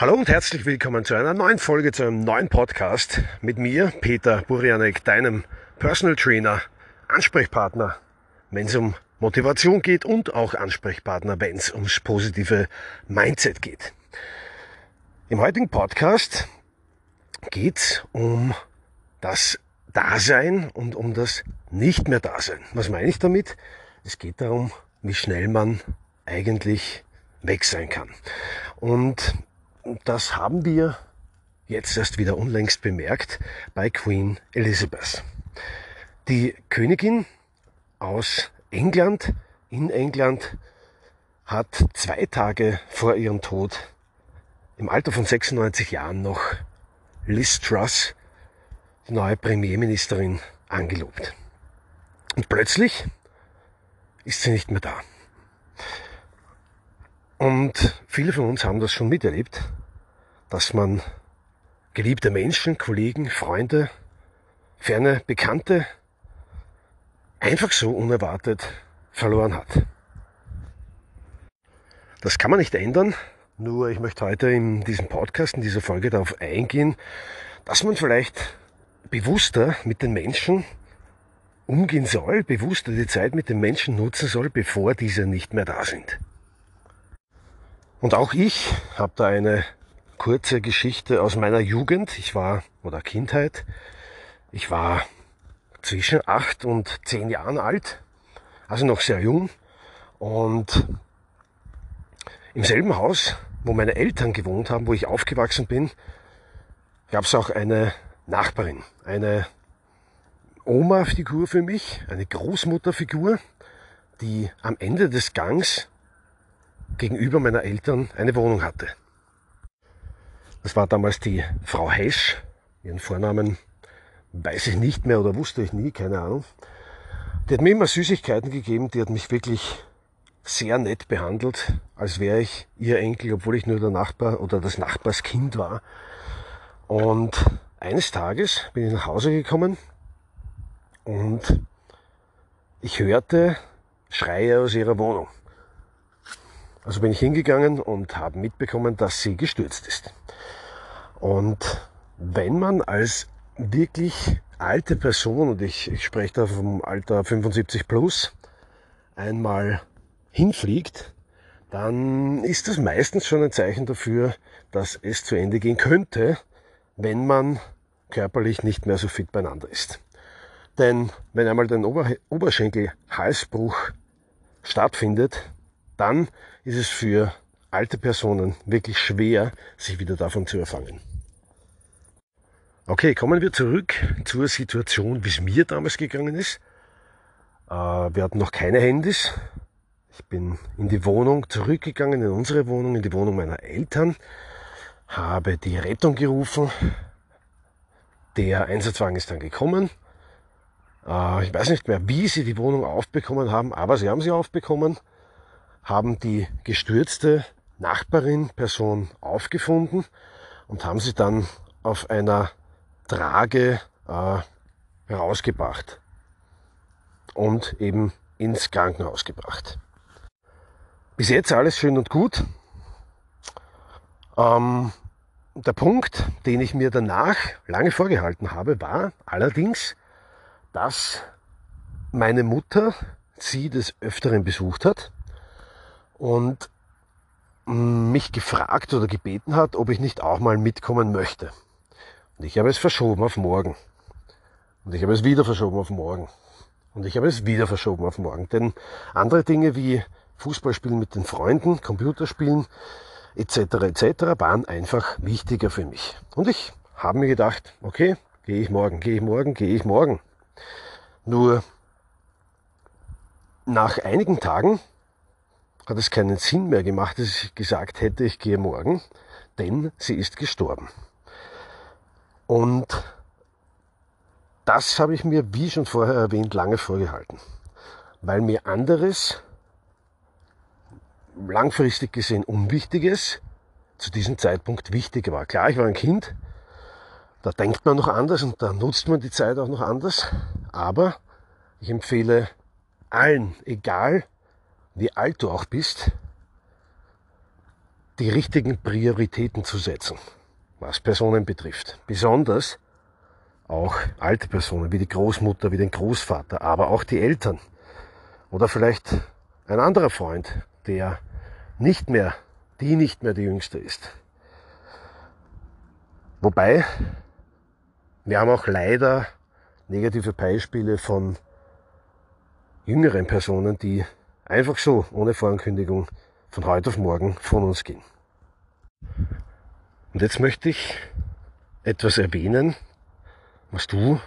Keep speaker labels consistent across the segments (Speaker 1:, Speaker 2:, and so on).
Speaker 1: Hallo und herzlich willkommen zu einer neuen Folge, zu einem neuen Podcast mit mir, Peter Burianek, deinem Personal Trainer, Ansprechpartner, wenn es um Motivation geht und auch Ansprechpartner, wenn es ums positive Mindset geht. Im heutigen Podcast geht es um das Dasein und um das Nicht mehr Dasein. Was meine ich damit? Es geht darum, wie schnell man eigentlich weg sein kann. Und das haben wir jetzt erst wieder unlängst bemerkt bei Queen Elizabeth. Die Königin aus England, in England, hat zwei Tage vor ihrem Tod im Alter von 96 Jahren noch Liz Truss, die neue Premierministerin, angelobt. Und plötzlich ist sie nicht mehr da. Und viele von uns haben das schon miterlebt, dass man geliebte Menschen, Kollegen, Freunde, ferne Bekannte einfach so unerwartet verloren hat. Das kann man nicht ändern, nur ich möchte heute in diesem Podcast, in dieser Folge darauf eingehen, dass man vielleicht bewusster mit den Menschen umgehen soll, bewusster die Zeit mit den Menschen nutzen soll, bevor diese nicht mehr da sind. Und auch ich habe da eine kurze Geschichte aus meiner Jugend. Ich war, oder Kindheit, ich war zwischen acht und zehn Jahren alt, also noch sehr jung. Und im selben Haus, wo meine Eltern gewohnt haben, wo ich aufgewachsen bin, gab es auch eine Nachbarin, eine Oma-Figur für mich, eine Großmutterfigur, die am Ende des Gangs gegenüber meiner Eltern eine Wohnung hatte. Das war damals die Frau Hesch. Ihren Vornamen weiß ich nicht mehr oder wusste ich nie, keine Ahnung. Die hat mir immer Süßigkeiten gegeben, die hat mich wirklich sehr nett behandelt, als wäre ich ihr Enkel, obwohl ich nur der Nachbar oder das Nachbarskind war. Und eines Tages bin ich nach Hause gekommen und ich hörte Schreie aus ihrer Wohnung. Also bin ich hingegangen und habe mitbekommen, dass sie gestürzt ist. Und wenn man als wirklich alte Person, und ich, ich spreche da vom Alter 75 plus, einmal hinfliegt, dann ist das meistens schon ein Zeichen dafür, dass es zu Ende gehen könnte, wenn man körperlich nicht mehr so fit beieinander ist. Denn wenn einmal der Ober Oberschenkel-Halsbruch stattfindet, dann ist es für alte Personen wirklich schwer, sich wieder davon zu erfangen. Okay, kommen wir zurück zur Situation, wie es mir damals gegangen ist. Äh, wir hatten noch keine Handys. Ich bin in die Wohnung zurückgegangen, in unsere Wohnung, in die Wohnung meiner Eltern, habe die Rettung gerufen. Der Einsatzwagen ist dann gekommen. Äh, ich weiß nicht mehr, wie sie die Wohnung aufbekommen haben, aber sie haben sie aufbekommen haben die gestürzte Nachbarin, Person aufgefunden und haben sie dann auf einer Trage äh, herausgebracht und eben ins Krankenhaus gebracht. Bis jetzt alles schön und gut. Ähm, der Punkt, den ich mir danach lange vorgehalten habe, war allerdings, dass meine Mutter sie des Öfteren besucht hat und mich gefragt oder gebeten hat, ob ich nicht auch mal mitkommen möchte. Und ich habe es verschoben auf morgen. Und ich habe es wieder verschoben auf morgen. Und ich habe es wieder verschoben auf morgen. Denn andere Dinge wie Fußballspielen mit den Freunden, Computerspielen etc. etc. waren einfach wichtiger für mich. Und ich habe mir gedacht, okay, gehe ich morgen, gehe ich morgen, gehe ich morgen. Nur nach einigen Tagen hat es keinen Sinn mehr gemacht, dass ich gesagt hätte, ich gehe morgen, denn sie ist gestorben. Und das habe ich mir, wie schon vorher erwähnt, lange vorgehalten, weil mir anderes, langfristig gesehen Unwichtiges, zu diesem Zeitpunkt wichtiger war. Klar, ich war ein Kind, da denkt man noch anders und da nutzt man die Zeit auch noch anders, aber ich empfehle allen, egal wie alt du auch bist, die richtigen Prioritäten zu setzen, was Personen betrifft. Besonders auch alte Personen wie die Großmutter, wie den Großvater, aber auch die Eltern. Oder vielleicht ein anderer Freund, der nicht mehr, die nicht mehr die jüngste ist. Wobei, wir haben auch leider negative Beispiele von jüngeren Personen, die einfach so, ohne Vorankündigung, von heute auf morgen von uns gehen. Und jetzt möchte ich etwas erwähnen, was du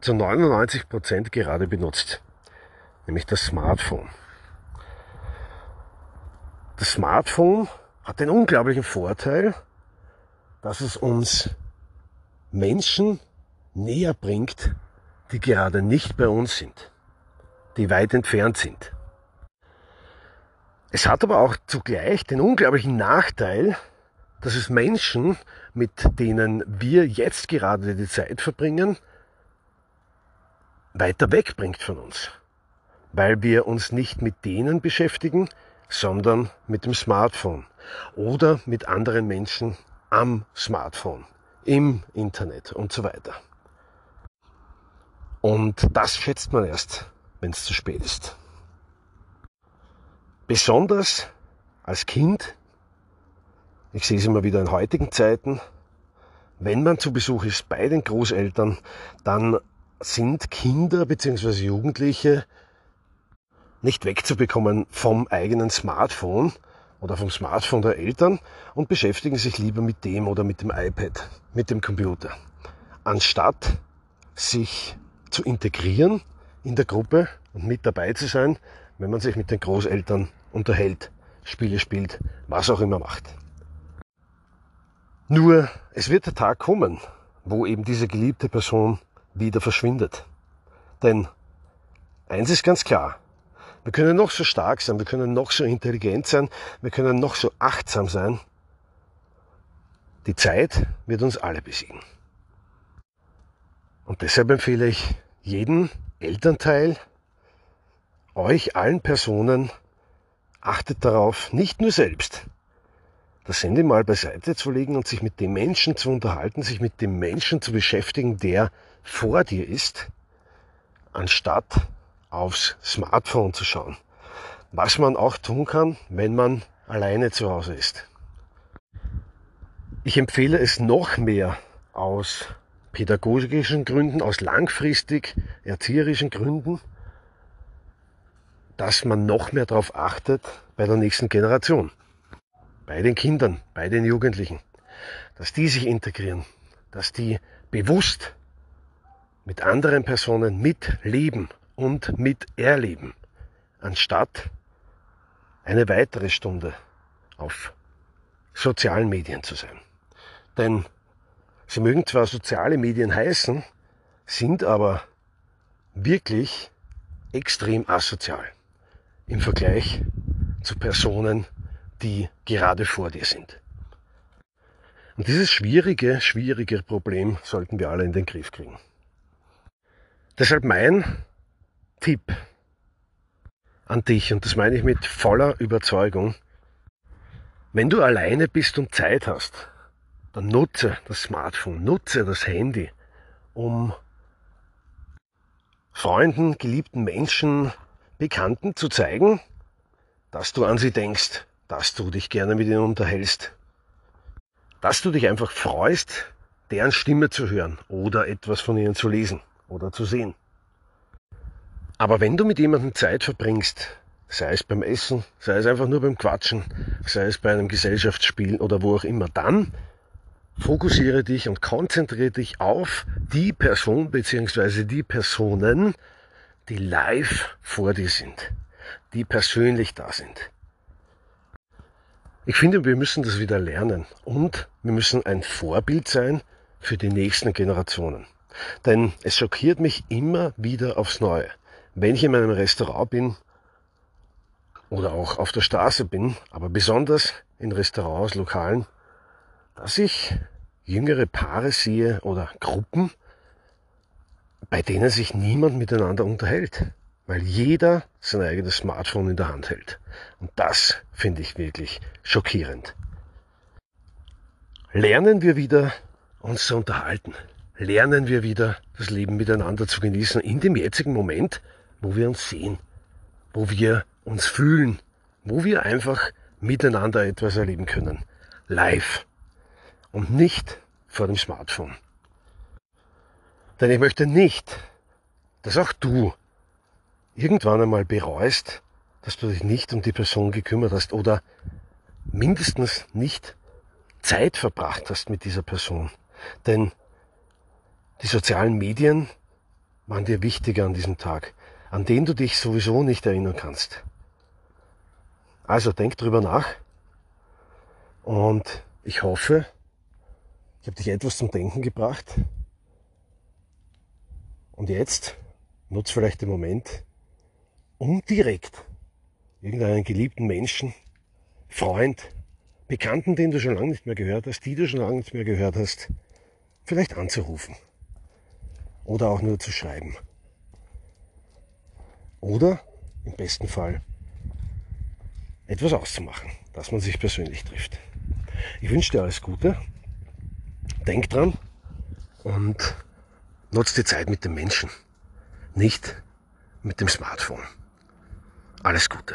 Speaker 1: zu 99 Prozent gerade benutzt, nämlich das Smartphone. Das Smartphone hat den unglaublichen Vorteil, dass es uns Menschen näher bringt, die gerade nicht bei uns sind, die weit entfernt sind. Es hat aber auch zugleich den unglaublichen Nachteil, dass es Menschen, mit denen wir jetzt gerade die Zeit verbringen, weiter wegbringt von uns. Weil wir uns nicht mit denen beschäftigen, sondern mit dem Smartphone oder mit anderen Menschen am Smartphone, im Internet und so weiter. Und das schätzt man erst, wenn es zu spät ist. Besonders als Kind, ich sehe es immer wieder in heutigen Zeiten, wenn man zu Besuch ist bei den Großeltern, dann sind Kinder bzw. Jugendliche nicht wegzubekommen vom eigenen Smartphone oder vom Smartphone der Eltern und beschäftigen sich lieber mit dem oder mit dem iPad, mit dem Computer, anstatt sich zu integrieren in der Gruppe und mit dabei zu sein wenn man sich mit den Großeltern unterhält, Spiele spielt, was auch immer macht. Nur, es wird der Tag kommen, wo eben diese geliebte Person wieder verschwindet. Denn eins ist ganz klar, wir können noch so stark sein, wir können noch so intelligent sein, wir können noch so achtsam sein. Die Zeit wird uns alle besiegen. Und deshalb empfehle ich jeden Elternteil, euch allen Personen, achtet darauf, nicht nur selbst, das Handy mal beiseite zu legen und sich mit dem Menschen zu unterhalten, sich mit dem Menschen zu beschäftigen, der vor dir ist, anstatt aufs Smartphone zu schauen. Was man auch tun kann, wenn man alleine zu Hause ist. Ich empfehle es noch mehr aus pädagogischen Gründen, aus langfristig erzieherischen Gründen, dass man noch mehr darauf achtet bei der nächsten Generation, bei den Kindern, bei den Jugendlichen, dass die sich integrieren, dass die bewusst mit anderen Personen mitleben und miterleben, anstatt eine weitere Stunde auf sozialen Medien zu sein. Denn sie mögen zwar soziale Medien heißen, sind aber wirklich extrem asozial im Vergleich zu Personen, die gerade vor dir sind. Und dieses schwierige, schwierige Problem sollten wir alle in den Griff kriegen. Deshalb mein Tipp an dich, und das meine ich mit voller Überzeugung, wenn du alleine bist und Zeit hast, dann nutze das Smartphone, nutze das Handy, um Freunden, geliebten Menschen, Bekannten zu zeigen, dass du an sie denkst, dass du dich gerne mit ihnen unterhältst, dass du dich einfach freust, deren Stimme zu hören oder etwas von ihnen zu lesen oder zu sehen. Aber wenn du mit jemandem Zeit verbringst, sei es beim Essen, sei es einfach nur beim Quatschen, sei es bei einem Gesellschaftsspiel oder wo auch immer, dann fokussiere dich und konzentriere dich auf die Person bzw. die Personen, die live vor dir sind, die persönlich da sind. Ich finde, wir müssen das wieder lernen und wir müssen ein Vorbild sein für die nächsten Generationen. Denn es schockiert mich immer wieder aufs Neue. Wenn ich in meinem Restaurant bin oder auch auf der Straße bin, aber besonders in Restaurants, Lokalen, dass ich jüngere Paare sehe oder Gruppen, bei denen sich niemand miteinander unterhält, weil jeder sein eigenes Smartphone in der Hand hält. Und das finde ich wirklich schockierend. lernen wir wieder uns zu unterhalten. Lernen wir wieder das Leben miteinander zu genießen in dem jetzigen Moment, wo wir uns sehen, wo wir uns fühlen, wo wir einfach miteinander etwas erleben können. Live. Und nicht vor dem Smartphone. Denn ich möchte nicht, dass auch du irgendwann einmal bereust, dass du dich nicht um die Person gekümmert hast oder mindestens nicht Zeit verbracht hast mit dieser Person. Denn die sozialen Medien waren dir wichtiger an diesem Tag, an den du dich sowieso nicht erinnern kannst. Also denk drüber nach und ich hoffe, ich habe dich etwas zum Denken gebracht. Und jetzt nutz vielleicht den Moment, um direkt irgendeinen geliebten Menschen, Freund, Bekannten, den du schon lange nicht mehr gehört hast, die du schon lange nicht mehr gehört hast, vielleicht anzurufen. Oder auch nur zu schreiben. Oder im besten Fall etwas auszumachen, dass man sich persönlich trifft. Ich wünsche dir alles Gute. Denk dran und nutzt die Zeit mit dem Menschen, nicht mit dem Smartphone. Alles Gute.